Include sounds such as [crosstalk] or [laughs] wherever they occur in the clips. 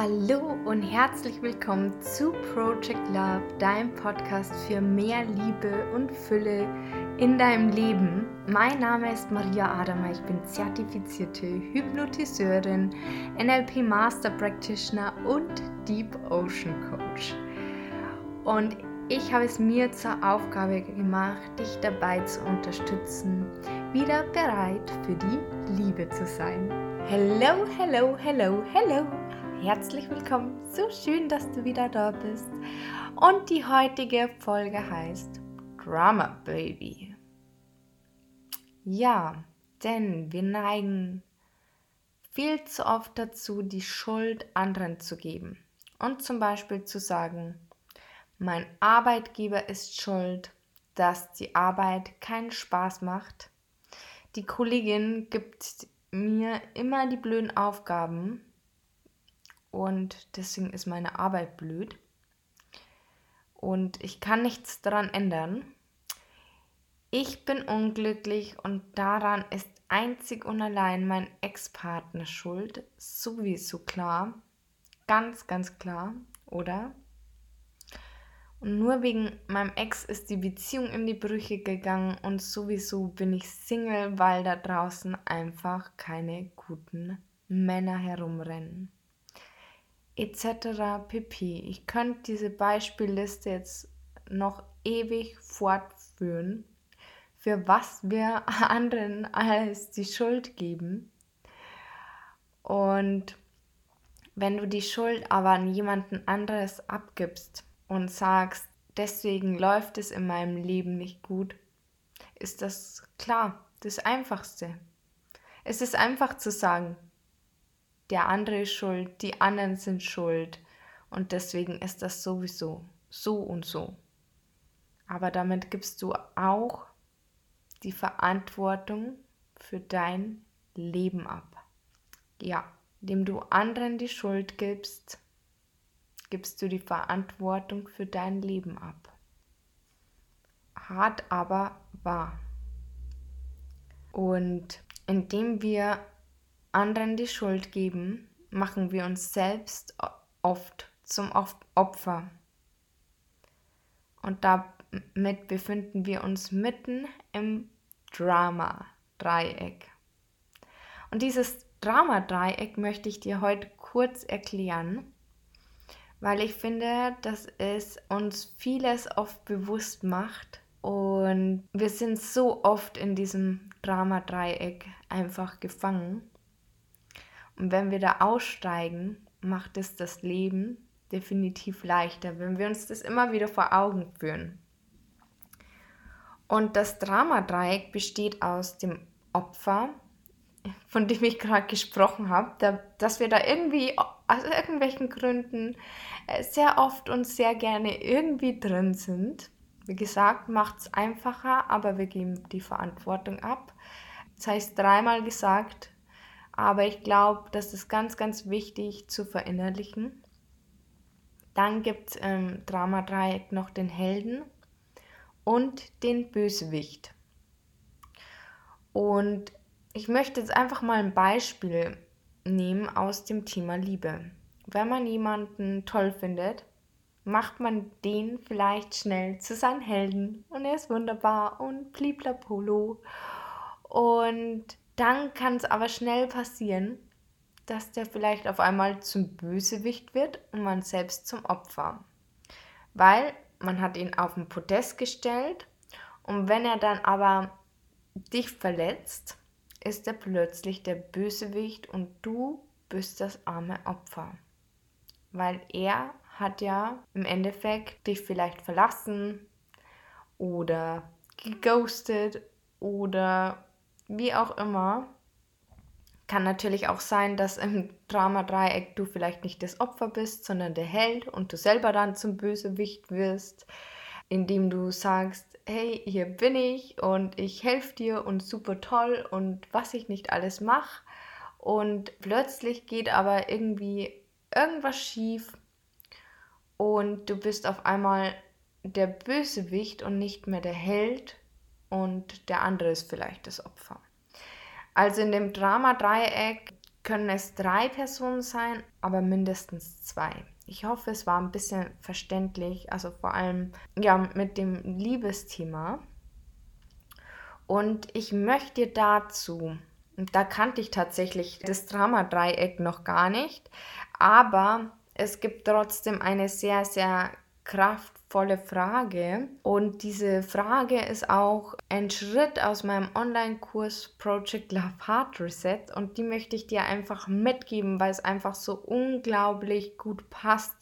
Hallo und herzlich willkommen zu Project Love, deinem Podcast für mehr Liebe und Fülle in deinem Leben. Mein Name ist Maria Adama, ich bin zertifizierte Hypnotiseurin, NLP Master Practitioner und Deep Ocean Coach. Und ich habe es mir zur Aufgabe gemacht, dich dabei zu unterstützen, wieder bereit für die Liebe zu sein. Hello, hello, hello, hello. Herzlich willkommen. So schön, dass du wieder da bist. Und die heutige Folge heißt Drama Baby. Ja, denn wir neigen viel zu oft dazu, die Schuld anderen zu geben. Und zum Beispiel zu sagen, mein Arbeitgeber ist schuld, dass die Arbeit keinen Spaß macht. Die Kollegin gibt mir immer die blöden Aufgaben und deswegen ist meine Arbeit blöd. Und ich kann nichts daran ändern. Ich bin unglücklich und daran ist einzig und allein mein Ex-Partner schuld. Sowieso klar. Ganz, ganz klar, oder? Und nur wegen meinem Ex ist die Beziehung in die Brüche gegangen und sowieso bin ich Single, weil da draußen einfach keine guten Männer herumrennen etc. pp. Ich könnte diese Beispielliste jetzt noch ewig fortführen, für was wir [laughs] anderen als die Schuld geben. Und wenn du die Schuld aber an jemanden anderes abgibst und sagst, deswegen läuft es in meinem Leben nicht gut, ist das klar, das Einfachste. Es ist einfach zu sagen, der andere ist schuld, die anderen sind schuld und deswegen ist das sowieso so und so. Aber damit gibst du auch die Verantwortung für dein Leben ab. Ja, indem du anderen die Schuld gibst, gibst du die Verantwortung für dein Leben ab. Hart aber wahr. Und indem wir anderen die Schuld geben, machen wir uns selbst oft zum Opfer. Und damit befinden wir uns mitten im Drama-Dreieck. Und dieses Drama-Dreieck möchte ich dir heute kurz erklären, weil ich finde, dass es uns vieles oft bewusst macht und wir sind so oft in diesem Drama-Dreieck einfach gefangen. Und wenn wir da aussteigen, macht es das Leben definitiv leichter, wenn wir uns das immer wieder vor Augen führen. Und das Dramadreieck besteht aus dem Opfer, von dem ich gerade gesprochen habe, da, dass wir da irgendwie aus irgendwelchen Gründen äh, sehr oft und sehr gerne irgendwie drin sind. Wie gesagt, macht es einfacher, aber wir geben die Verantwortung ab. Das heißt, dreimal gesagt, aber ich glaube, das ist ganz, ganz wichtig zu verinnerlichen. Dann gibt es im Drama-Dreieck noch den Helden und den Bösewicht. Und ich möchte jetzt einfach mal ein Beispiel nehmen aus dem Thema Liebe. Wenn man jemanden toll findet, macht man den vielleicht schnell zu seinem Helden und er ist wunderbar und bliblapolo. Und dann kann es aber schnell passieren, dass der vielleicht auf einmal zum Bösewicht wird und man selbst zum Opfer. Weil man hat ihn auf den Podest gestellt und wenn er dann aber dich verletzt, ist er plötzlich der Bösewicht und du bist das arme Opfer. Weil er hat ja im Endeffekt dich vielleicht verlassen oder geghostet oder wie auch immer, kann natürlich auch sein, dass im Drama-Dreieck du vielleicht nicht das Opfer bist, sondern der Held und du selber dann zum Bösewicht wirst, indem du sagst, hey, hier bin ich und ich helfe dir und super toll und was ich nicht alles mache. Und plötzlich geht aber irgendwie irgendwas schief und du bist auf einmal der Bösewicht und nicht mehr der Held und der andere ist vielleicht das Opfer. Also in dem Drama-Dreieck können es drei Personen sein, aber mindestens zwei. Ich hoffe, es war ein bisschen verständlich, also vor allem ja mit dem Liebesthema. Und ich möchte dazu, da kannte ich tatsächlich das Drama-Dreieck noch gar nicht, aber es gibt trotzdem eine sehr, sehr kraftvolle Frage. Und diese Frage ist auch ein Schritt aus meinem Online-Kurs Project Love Heart Reset. Und die möchte ich dir einfach mitgeben, weil es einfach so unglaublich gut passt.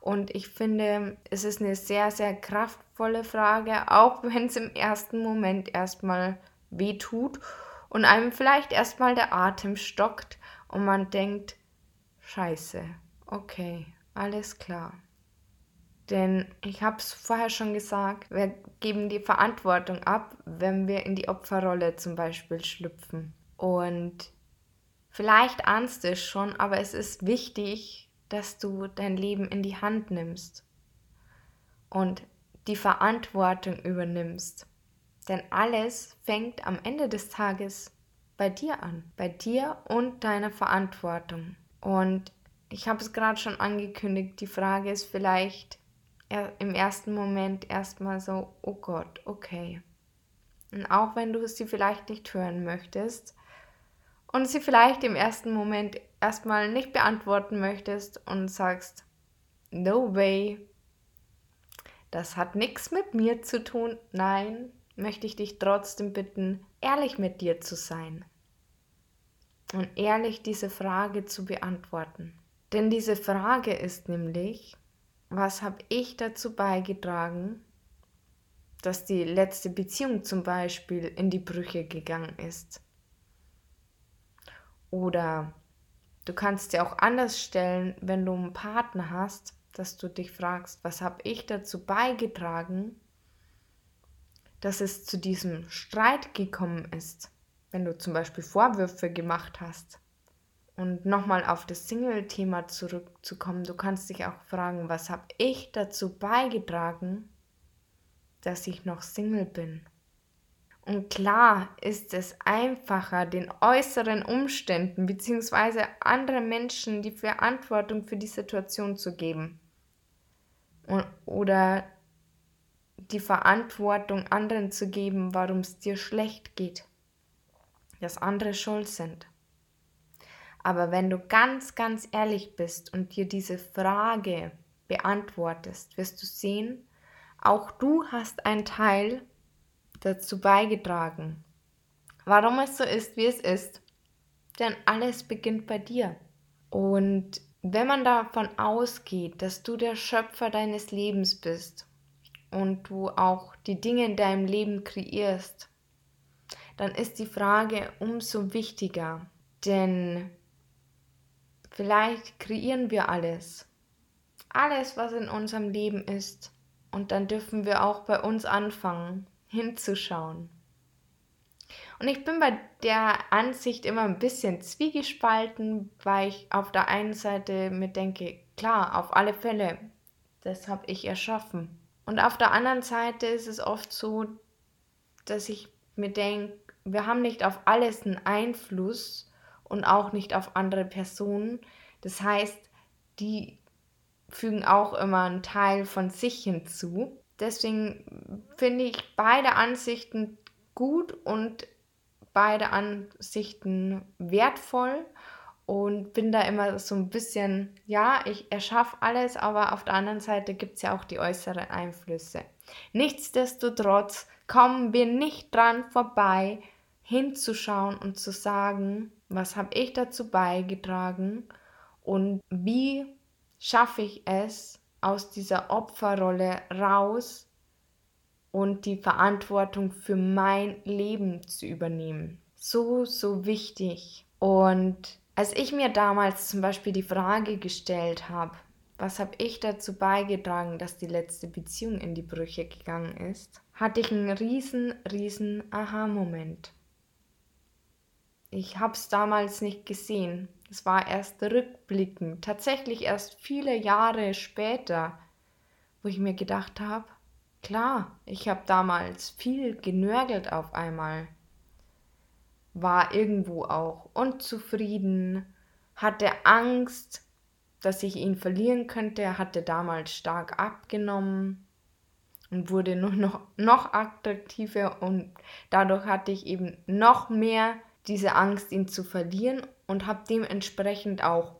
Und ich finde, es ist eine sehr, sehr kraftvolle Frage, auch [laughs] wenn es im ersten Moment erstmal weh tut und einem vielleicht erstmal der Atem stockt und man denkt, scheiße, okay, alles klar. Denn ich habe es vorher schon gesagt, wir geben die Verantwortung ab, wenn wir in die Opferrolle zum Beispiel schlüpfen. Und vielleicht ahnst du es schon, aber es ist wichtig, dass du dein Leben in die Hand nimmst und die Verantwortung übernimmst. Denn alles fängt am Ende des Tages bei dir an, bei dir und deiner Verantwortung. Und ich habe es gerade schon angekündigt, die Frage ist vielleicht im ersten Moment erstmal so, oh Gott, okay. Und auch wenn du sie vielleicht nicht hören möchtest und sie vielleicht im ersten Moment erstmal nicht beantworten möchtest und sagst, no way, das hat nichts mit mir zu tun, nein, möchte ich dich trotzdem bitten, ehrlich mit dir zu sein und ehrlich diese Frage zu beantworten. Denn diese Frage ist nämlich, was habe ich dazu beigetragen, dass die letzte Beziehung zum Beispiel in die Brüche gegangen ist? Oder du kannst dir auch anders stellen, wenn du einen Partner hast, dass du dich fragst, was habe ich dazu beigetragen, dass es zu diesem Streit gekommen ist, wenn du zum Beispiel Vorwürfe gemacht hast. Und nochmal auf das Single-Thema zurückzukommen, du kannst dich auch fragen, was habe ich dazu beigetragen, dass ich noch Single bin? Und klar ist es einfacher, den äußeren Umständen bzw. anderen Menschen die Verantwortung für die Situation zu geben. oder die Verantwortung anderen zu geben, warum es dir schlecht geht. Dass andere schuld sind. Aber wenn du ganz, ganz ehrlich bist und dir diese Frage beantwortest, wirst du sehen, auch du hast einen Teil dazu beigetragen, warum es so ist, wie es ist. Denn alles beginnt bei dir. Und wenn man davon ausgeht, dass du der Schöpfer deines Lebens bist und du auch die Dinge in deinem Leben kreierst, dann ist die Frage umso wichtiger. Denn vielleicht kreieren wir alles. Alles, was in unserem Leben ist. Und dann dürfen wir auch bei uns anfangen, hinzuschauen. Und ich bin bei der Ansicht immer ein bisschen zwiegespalten, weil ich auf der einen Seite mir denke, klar, auf alle Fälle, das habe ich erschaffen. Und auf der anderen Seite ist es oft so, dass ich mir denke, wir haben nicht auf alles einen Einfluss und auch nicht auf andere Personen. Das heißt, die fügen auch immer einen Teil von sich hinzu. Deswegen finde ich beide Ansichten gut und beide Ansichten wertvoll und bin da immer so ein bisschen, ja, ich erschaffe alles, aber auf der anderen Seite gibt es ja auch die äußeren Einflüsse. Nichtsdestotrotz kommen wir nicht dran vorbei, hinzuschauen und zu sagen, was habe ich dazu beigetragen und wie schaffe ich es aus dieser Opferrolle raus und die Verantwortung für mein Leben zu übernehmen. So, so wichtig. Und als ich mir damals zum Beispiel die Frage gestellt habe, was habe ich dazu beigetragen, dass die letzte Beziehung in die Brüche gegangen ist, hatte ich einen riesen, riesen Aha-Moment. Ich habe es damals nicht gesehen. Es war erst rückblickend, tatsächlich erst viele Jahre später, wo ich mir gedacht habe, klar, ich habe damals viel genörgelt auf einmal war irgendwo auch unzufrieden, hatte Angst, dass ich ihn verlieren könnte. Er hatte damals stark abgenommen und wurde nur noch, noch attraktiver und dadurch hatte ich eben noch mehr diese Angst, ihn zu verlieren und habe dementsprechend auch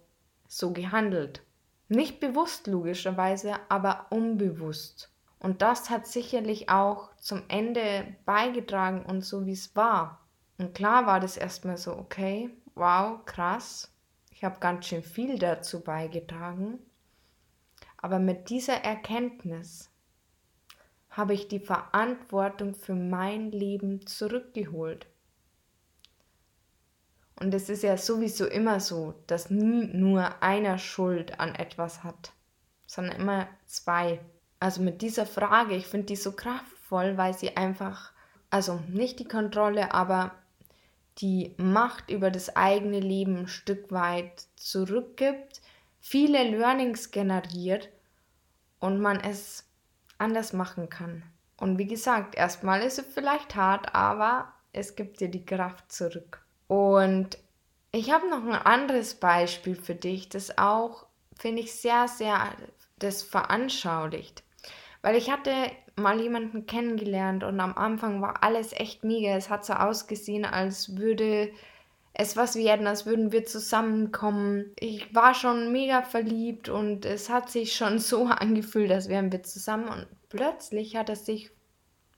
so gehandelt. Nicht bewusst logischerweise, aber unbewusst. Und das hat sicherlich auch zum Ende beigetragen und so wie es war. Und klar war das erstmal so, okay, wow, krass. Ich habe ganz schön viel dazu beigetragen. Aber mit dieser Erkenntnis habe ich die Verantwortung für mein Leben zurückgeholt. Und es ist ja sowieso immer so, dass nie nur einer Schuld an etwas hat, sondern immer zwei. Also mit dieser Frage, ich finde die so kraftvoll, weil sie einfach, also nicht die Kontrolle, aber die Macht über das eigene Leben ein Stück weit zurückgibt, viele Learnings generiert und man es anders machen kann. Und wie gesagt, erstmal ist es vielleicht hart, aber es gibt dir die Kraft zurück. Und ich habe noch ein anderes Beispiel für dich, das auch, finde ich, sehr, sehr das veranschaulicht. Weil ich hatte mal jemanden kennengelernt und am Anfang war alles echt mega. Es hat so ausgesehen, als würde es was werden, als würden wir zusammenkommen. Ich war schon mega verliebt und es hat sich schon [laughs] so angefühlt, als wären wir zusammen. Und plötzlich hat er sich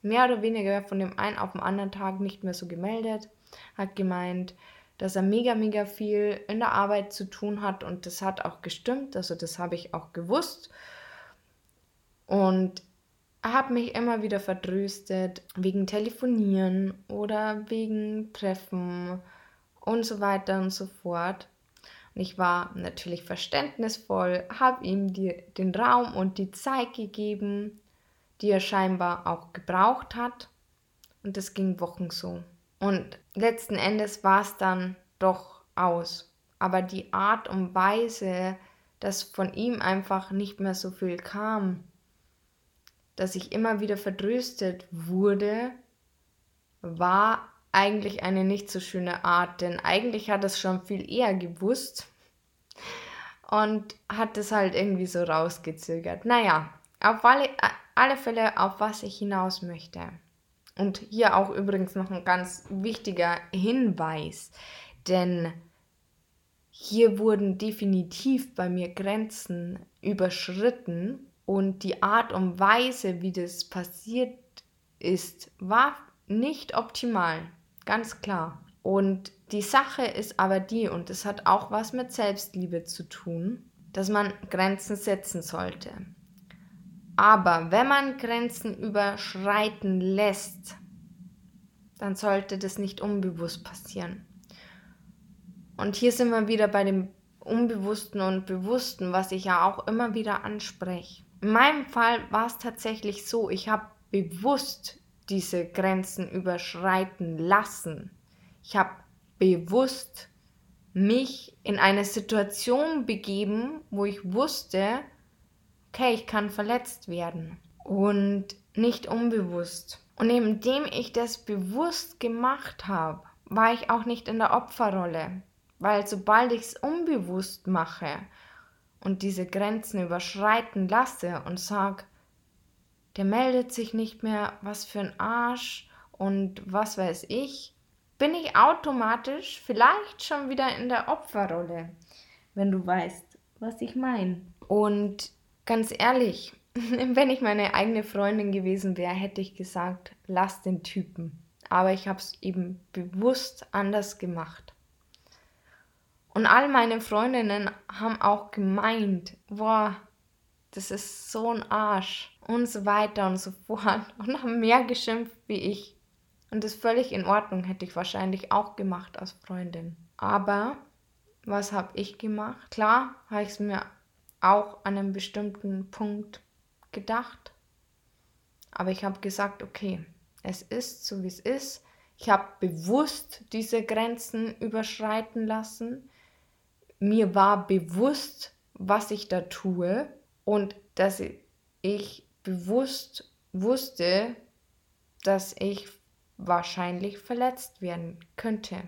mehr oder weniger von dem einen auf den anderen Tag nicht mehr so gemeldet, hat gemeint, dass er mega, mega viel in der Arbeit zu tun hat und das hat auch gestimmt, also das habe ich auch gewusst. Und habe mich immer wieder vertröstet wegen Telefonieren oder wegen Treffen und so weiter und so fort. Und ich war natürlich verständnisvoll, habe ihm die, den Raum und die Zeit gegeben, die er scheinbar auch gebraucht hat. Und das ging Wochen so. Und letzten Endes war es dann doch aus. Aber die Art und Weise, dass von ihm einfach nicht mehr so viel kam, dass ich immer wieder vertröstet wurde, war eigentlich eine nicht so schöne Art, denn eigentlich hat es schon viel eher gewusst und hat es halt irgendwie so rausgezögert. Naja, auf alle, alle Fälle, auf was ich hinaus möchte. Und hier auch übrigens noch ein ganz wichtiger Hinweis, denn hier wurden definitiv bei mir Grenzen überschritten und die Art und Weise, wie das passiert ist, war nicht optimal, ganz klar. Und die Sache ist aber die, und es hat auch was mit Selbstliebe zu tun, dass man Grenzen setzen sollte. Aber wenn man Grenzen überschreiten lässt, dann sollte das nicht unbewusst passieren. Und hier sind wir wieder bei dem Unbewussten und Bewussten, was ich ja auch immer wieder anspreche. In meinem Fall war es tatsächlich so, ich habe bewusst diese Grenzen überschreiten lassen. Ich habe bewusst mich in eine Situation begeben, wo ich wusste, okay, ich kann verletzt werden und nicht unbewusst. Und indem ich das bewusst gemacht habe, war ich auch nicht in der Opferrolle, weil sobald ich es unbewusst mache und diese Grenzen überschreiten lasse und sage, der meldet sich nicht mehr, was für ein Arsch und was weiß ich, bin ich automatisch vielleicht schon wieder in der Opferrolle, wenn du weißt, was ich meine. Und ganz ehrlich, [laughs] wenn ich meine eigene Freundin gewesen wäre, hätte ich gesagt, lass den Typen. Aber ich habe es eben bewusst anders gemacht. Und all meine Freundinnen haben auch gemeint, boah, das ist so ein Arsch und so weiter und so fort [laughs] und haben mehr geschimpft wie ich. Und das völlig in Ordnung hätte ich wahrscheinlich auch gemacht als Freundin. Aber was habe ich gemacht? Klar habe ich es mir auch an einem bestimmten Punkt gedacht. Aber ich habe gesagt, okay, es ist so, wie es ist. Ich habe bewusst diese Grenzen überschreiten lassen mir war bewusst, was ich da tue und dass ich bewusst wusste, dass ich wahrscheinlich verletzt werden könnte.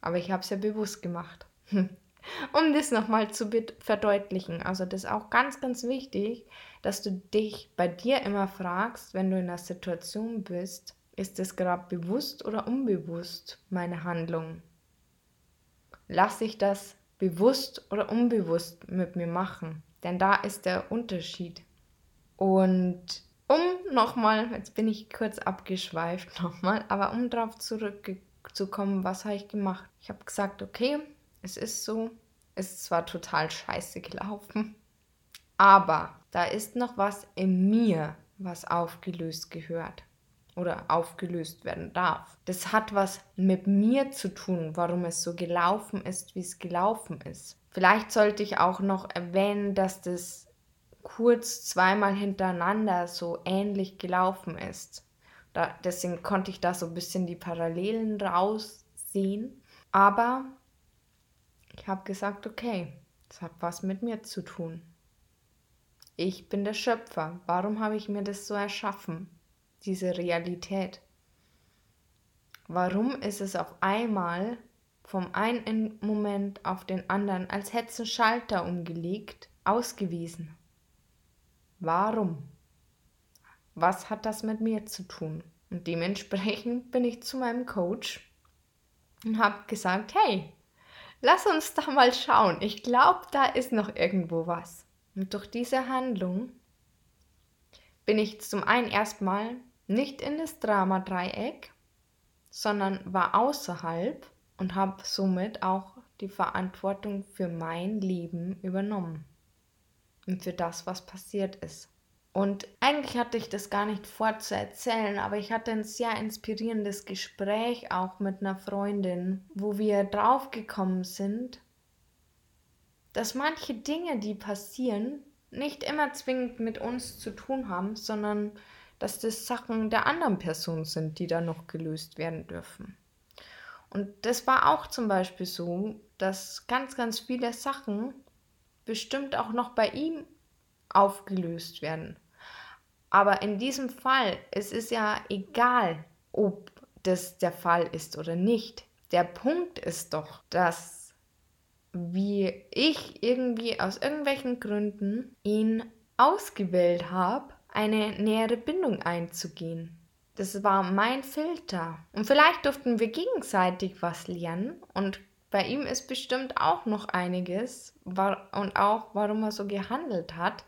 Aber ich habe es ja bewusst gemacht. [laughs] um das nochmal zu verdeutlichen. Also das ist auch ganz, ganz wichtig, dass du dich bei dir immer fragst, wenn du in einer Situation bist, ist es gerade bewusst oder unbewusst meine Handlung? Lasse ich das bewusst oder unbewusst mit mir machen? Denn da ist der Unterschied. Und um nochmal, jetzt bin ich kurz abgeschweift nochmal, aber um darauf zurückzukommen, was habe ich gemacht? Ich habe gesagt, okay, es ist so, ist zwar total scheiße gelaufen, aber da ist noch was in mir, was aufgelöst gehört oder aufgelöst werden darf. Das hat was mit mir zu tun, warum es so gelaufen ist, wie es gelaufen ist. Vielleicht sollte ich auch noch erwähnen, dass das kurz zweimal hintereinander so ähnlich gelaufen ist. Da, deswegen konnte ich da so ein bisschen die Parallelen raussehen. Aber ich habe gesagt, okay, das hat was mit mir zu tun. Ich bin der Schöpfer. Warum habe ich mir das so erschaffen? Diese Realität. Warum ist es auf einmal vom einen Moment auf den anderen, als hätte Schalter umgelegt, ausgewiesen? Warum? Was hat das mit mir zu tun? Und dementsprechend bin ich zu meinem Coach und habe gesagt, hey, lass uns da mal schauen. Ich glaube, da ist noch irgendwo was. Und durch diese Handlung bin ich zum einen erstmal nicht in das Drama-Dreieck, sondern war außerhalb und habe somit auch die Verantwortung für mein Leben übernommen und für das, was passiert ist. Und eigentlich hatte ich das gar nicht vor zu erzählen, aber ich hatte ein sehr inspirierendes Gespräch auch mit einer Freundin, wo wir draufgekommen sind, dass manche Dinge, die passieren, nicht immer zwingend mit uns zu tun haben, sondern dass das Sachen der anderen Person sind, die da noch gelöst werden dürfen. Und das war auch zum Beispiel so, dass ganz, ganz viele Sachen bestimmt auch noch bei ihm aufgelöst werden. Aber in diesem Fall, es ist ja egal, ob das der Fall ist oder nicht. Der Punkt ist doch, dass wie ich irgendwie aus irgendwelchen Gründen ihn ausgewählt habe, eine nähere Bindung einzugehen. Das war mein Filter. Und vielleicht durften wir gegenseitig was lernen. Und bei ihm ist bestimmt auch noch einiges und auch, warum er so gehandelt hat.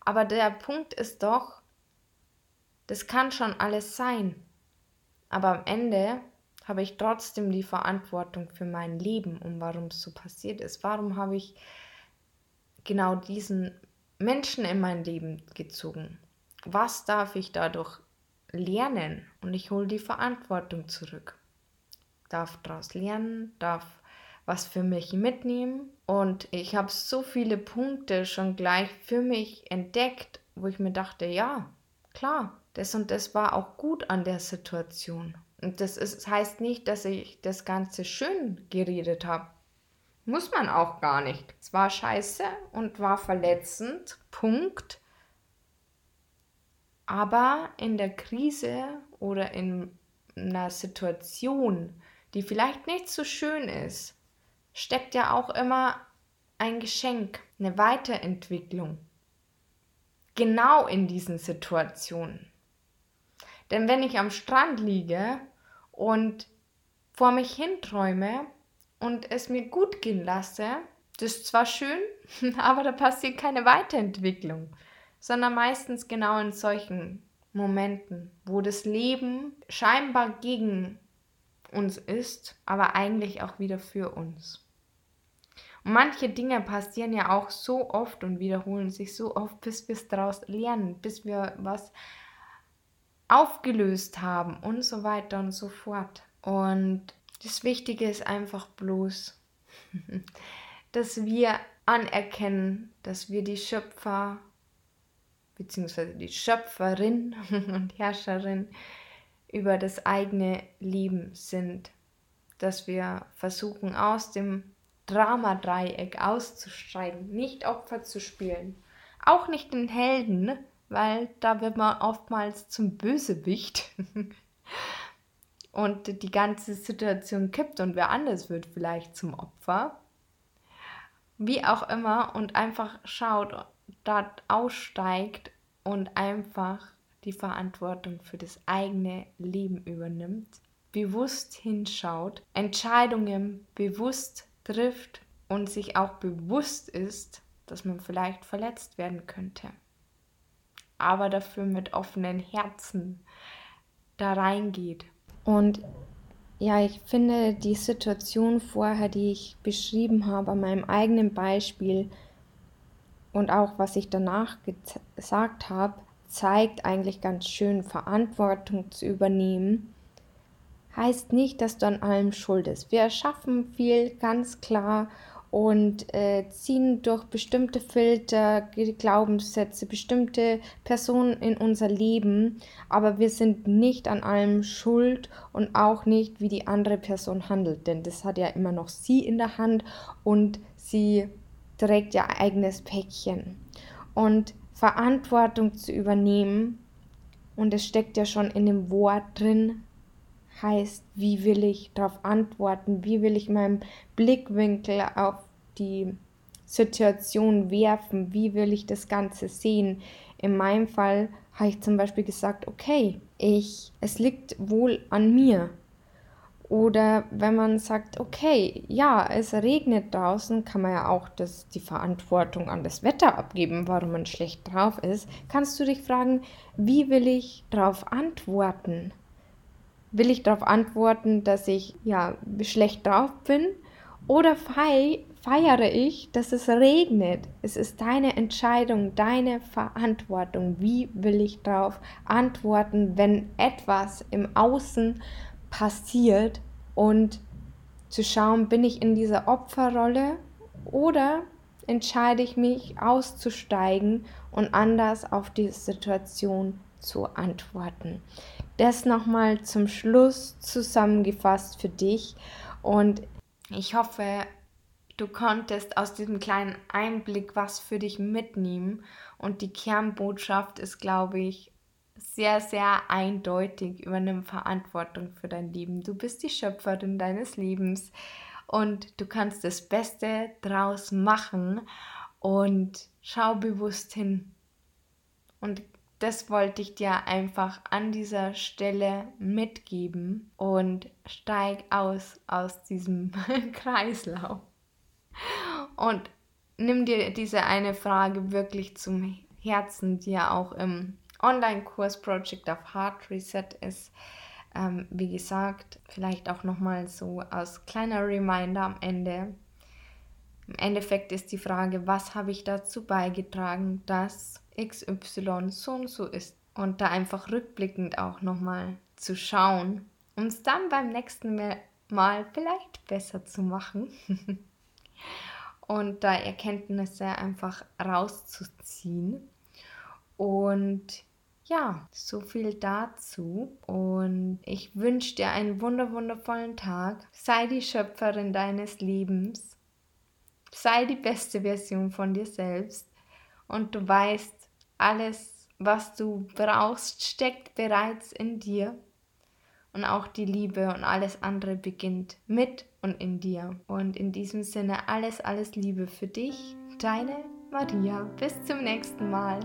Aber der Punkt ist doch, das kann schon alles sein. Aber am Ende habe ich trotzdem die Verantwortung für mein Leben und warum es so passiert ist. Warum habe ich genau diesen Menschen in mein Leben gezogen? Was darf ich dadurch lernen? Und ich hole die Verantwortung zurück. Darf daraus lernen, darf was für mich mitnehmen. Und ich habe so viele Punkte schon gleich für mich entdeckt, wo ich mir dachte, ja, klar, das und das war auch gut an der Situation. Und das ist, heißt nicht, dass ich das Ganze schön geredet habe. Muss man auch gar nicht. Es war scheiße und war verletzend. Punkt. Aber in der Krise oder in einer Situation, die vielleicht nicht so schön ist, steckt ja auch immer ein Geschenk, eine Weiterentwicklung. Genau in diesen Situationen. Denn wenn ich am Strand liege und vor mich hinträume und es mir gut gehen lasse, das ist zwar schön, [laughs] aber da passiert keine Weiterentwicklung, sondern meistens genau in solchen Momenten, wo das Leben scheinbar gegen uns ist, aber eigentlich auch wieder für uns. Und manche Dinge passieren ja auch so oft und wiederholen sich so oft, bis wir es daraus lernen, bis wir was aufgelöst haben und so weiter und so fort. Und das Wichtige ist einfach bloß, [laughs] dass wir anerkennen, dass wir die Schöpfer bzw. die Schöpferin [laughs] und Herrscherin über das eigene Leben sind, dass wir versuchen aus dem Dramadreieck auszusteigen, nicht Opfer zu spielen, auch nicht den Helden, weil da wird man oftmals zum Bösewicht. [laughs] und die ganze Situation kippt und wer anders wird vielleicht zum Opfer. Wie auch immer und einfach schaut, dort aussteigt und einfach die Verantwortung für das eigene Leben übernimmt, bewusst hinschaut, Entscheidungen bewusst trifft und sich auch bewusst ist, dass man vielleicht verletzt werden könnte. Aber dafür mit offenen Herzen da reingeht. Und ja, ich finde die Situation vorher, die ich beschrieben habe, an meinem eigenen Beispiel und auch was ich danach gesagt habe, zeigt eigentlich ganz schön, Verantwortung zu übernehmen. Heißt nicht, dass du an allem schuld bist. Wir erschaffen viel ganz klar und äh, ziehen durch bestimmte Filter, Glaubenssätze, bestimmte Personen in unser Leben, aber wir sind nicht an allem schuld und auch nicht, wie die andere Person handelt, denn das hat ja immer noch sie in der Hand und sie trägt ja eigenes Päckchen. Und Verantwortung zu übernehmen, und es steckt ja schon in dem Wort drin, heißt, wie will ich darauf antworten, wie will ich meinen Blickwinkel auf die Situation werfen, wie will ich das Ganze sehen. In meinem Fall habe ich zum Beispiel gesagt, okay, ich, es liegt wohl an mir. Oder wenn man sagt, okay, ja, es regnet draußen, kann man ja auch das, die Verantwortung an das Wetter abgeben, warum man schlecht drauf ist. Kannst du dich fragen, wie will ich darauf antworten? Will ich darauf antworten, dass ich ja schlecht drauf bin oder feiere ich, dass es regnet? Es ist deine Entscheidung, deine Verantwortung. Wie will ich darauf antworten, wenn etwas im Außen passiert und zu schauen, bin ich in dieser Opferrolle oder entscheide ich mich auszusteigen und anders auf die Situation zu antworten das nochmal zum Schluss zusammengefasst für dich und ich hoffe, du konntest aus diesem kleinen Einblick was für dich mitnehmen und die Kernbotschaft ist, glaube ich, sehr, sehr eindeutig. Übernimm Verantwortung für dein Leben. Du bist die Schöpferin deines Lebens und du kannst das Beste draus machen und schau bewusst hin und das wollte ich dir einfach an dieser Stelle mitgeben und steig aus aus diesem [laughs] Kreislauf. Und nimm dir diese eine Frage wirklich zum Herzen, die ja auch im Online-Kurs Project of Heart Reset ist. Ähm, wie gesagt, vielleicht auch nochmal so als kleiner Reminder am Ende. Im Endeffekt ist die Frage, was habe ich dazu beigetragen, dass XY so und so ist. Und da einfach rückblickend auch nochmal zu schauen, um es dann beim nächsten Mal vielleicht besser zu machen. [laughs] und da Erkenntnisse einfach rauszuziehen. Und ja, so viel dazu. Und ich wünsche dir einen wunderwundervollen Tag. Sei die Schöpferin deines Lebens. Sei die beste Version von dir selbst. Und du weißt, alles, was du brauchst, steckt bereits in dir. Und auch die Liebe und alles andere beginnt mit und in dir. Und in diesem Sinne alles, alles Liebe für dich, deine Maria. Bis zum nächsten Mal.